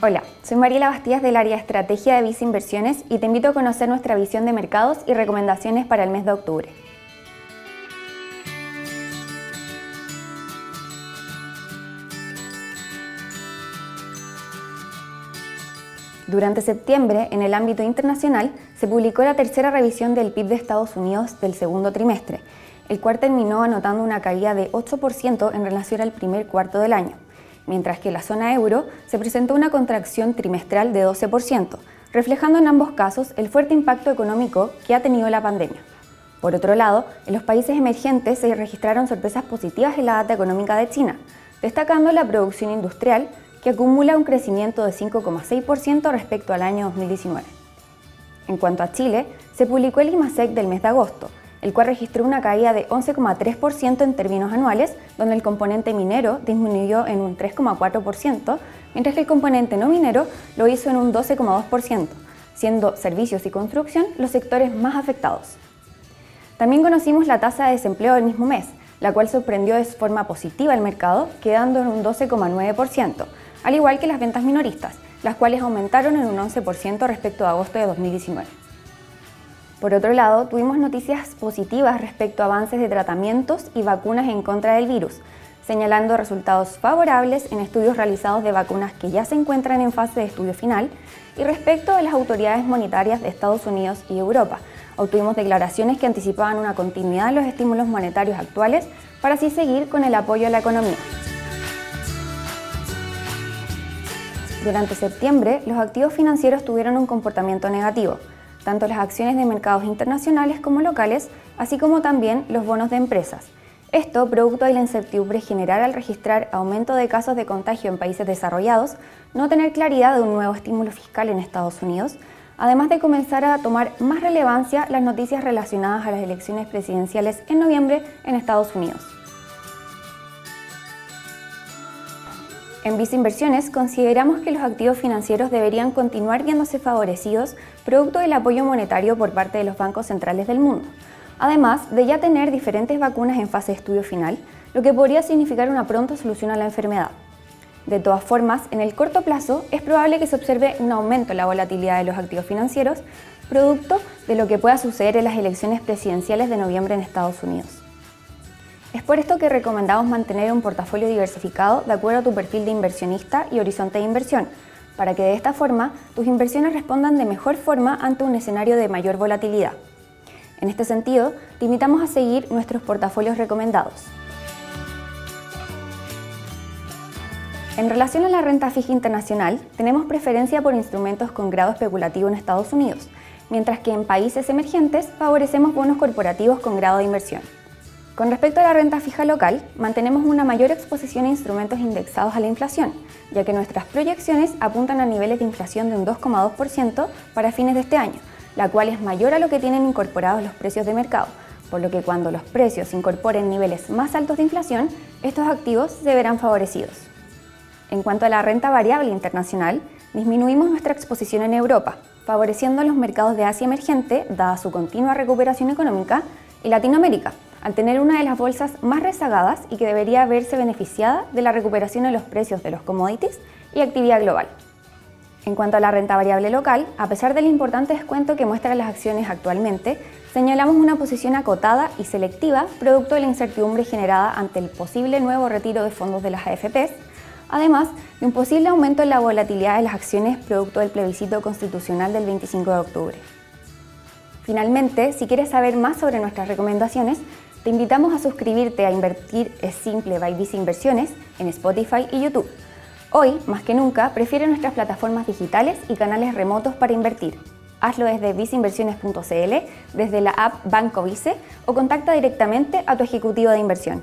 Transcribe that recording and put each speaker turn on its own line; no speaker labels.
Hola, soy Mariela Bastías del área Estrategia de Visa Inversiones y te invito a conocer nuestra visión de mercados y recomendaciones para el mes de octubre. Durante septiembre, en el ámbito internacional, se publicó la tercera revisión del PIB de Estados Unidos del segundo trimestre, el cual terminó anotando una caída de 8% en relación al primer cuarto del año mientras que la zona euro se presentó una contracción trimestral de 12%, reflejando en ambos casos el fuerte impacto económico que ha tenido la pandemia. Por otro lado, en los países emergentes se registraron sorpresas positivas en la data económica de China, destacando la producción industrial, que acumula un crecimiento de 5,6% respecto al año 2019. En cuanto a Chile, se publicó el IMASEC del mes de agosto, el cual registró una caída de 11,3% en términos anuales, donde el componente minero disminuyó en un 3,4%, mientras que el componente no minero lo hizo en un 12,2%, siendo servicios y construcción los sectores más afectados. También conocimos la tasa de desempleo del mismo mes, la cual sorprendió de forma positiva al mercado, quedando en un 12,9%, al igual que las ventas minoristas, las cuales aumentaron en un 11% respecto a agosto de 2019. Por otro lado, tuvimos noticias positivas respecto a avances de tratamientos y vacunas en contra del virus, señalando resultados favorables en estudios realizados de vacunas que ya se encuentran en fase de estudio final y respecto a las autoridades monetarias de Estados Unidos y Europa. Obtuvimos declaraciones que anticipaban una continuidad en los estímulos monetarios actuales para así seguir con el apoyo a la economía. Durante septiembre, los activos financieros tuvieron un comportamiento negativo tanto las acciones de mercados internacionales como locales, así como también los bonos de empresas. Esto producto de la incertidumbre general al registrar aumento de casos de contagio en países desarrollados, no tener claridad de un nuevo estímulo fiscal en Estados Unidos, además de comenzar a tomar más relevancia las noticias relacionadas a las elecciones presidenciales en noviembre en Estados Unidos. En Visa Inversiones consideramos que los activos financieros deberían continuar viéndose favorecidos producto del apoyo monetario por parte de los bancos centrales del mundo, además de ya tener diferentes vacunas en fase de estudio final, lo que podría significar una pronta solución a la enfermedad. De todas formas, en el corto plazo es probable que se observe un aumento en la volatilidad de los activos financieros, producto de lo que pueda suceder en las elecciones presidenciales de noviembre en Estados Unidos. Es por esto que recomendamos mantener un portafolio diversificado de acuerdo a tu perfil de inversionista y horizonte de inversión, para que de esta forma tus inversiones respondan de mejor forma ante un escenario de mayor volatilidad. En este sentido, te invitamos a seguir nuestros portafolios recomendados. En relación a la renta fija internacional, tenemos preferencia por instrumentos con grado especulativo en Estados Unidos, mientras que en países emergentes favorecemos bonos corporativos con grado de inversión. Con respecto a la renta fija local, mantenemos una mayor exposición a instrumentos indexados a la inflación, ya que nuestras proyecciones apuntan a niveles de inflación de un 2,2% para fines de este año, la cual es mayor a lo que tienen incorporados los precios de mercado, por lo que cuando los precios incorporen niveles más altos de inflación, estos activos se verán favorecidos. En cuanto a la renta variable internacional, disminuimos nuestra exposición en Europa, favoreciendo a los mercados de Asia emergente, dada su continua recuperación económica, y Latinoamérica, al tener una de las bolsas más rezagadas y que debería verse beneficiada de la recuperación de los precios de los commodities y actividad global. En cuanto a la renta variable local, a pesar del importante descuento que muestran las acciones actualmente, señalamos una posición acotada y selectiva producto de la incertidumbre generada ante el posible nuevo retiro de fondos de las AFPs, además de un posible aumento en la volatilidad de las acciones producto del plebiscito constitucional del 25 de octubre. Finalmente, si quieres saber más sobre nuestras recomendaciones, te invitamos a suscribirte a Invertir es Simple by Visa Inversiones en Spotify y YouTube. Hoy, más que nunca, prefiere nuestras plataformas digitales y canales remotos para invertir. Hazlo desde viceinversiones.cl, desde la app Banco Vice o contacta directamente a tu ejecutivo de inversión.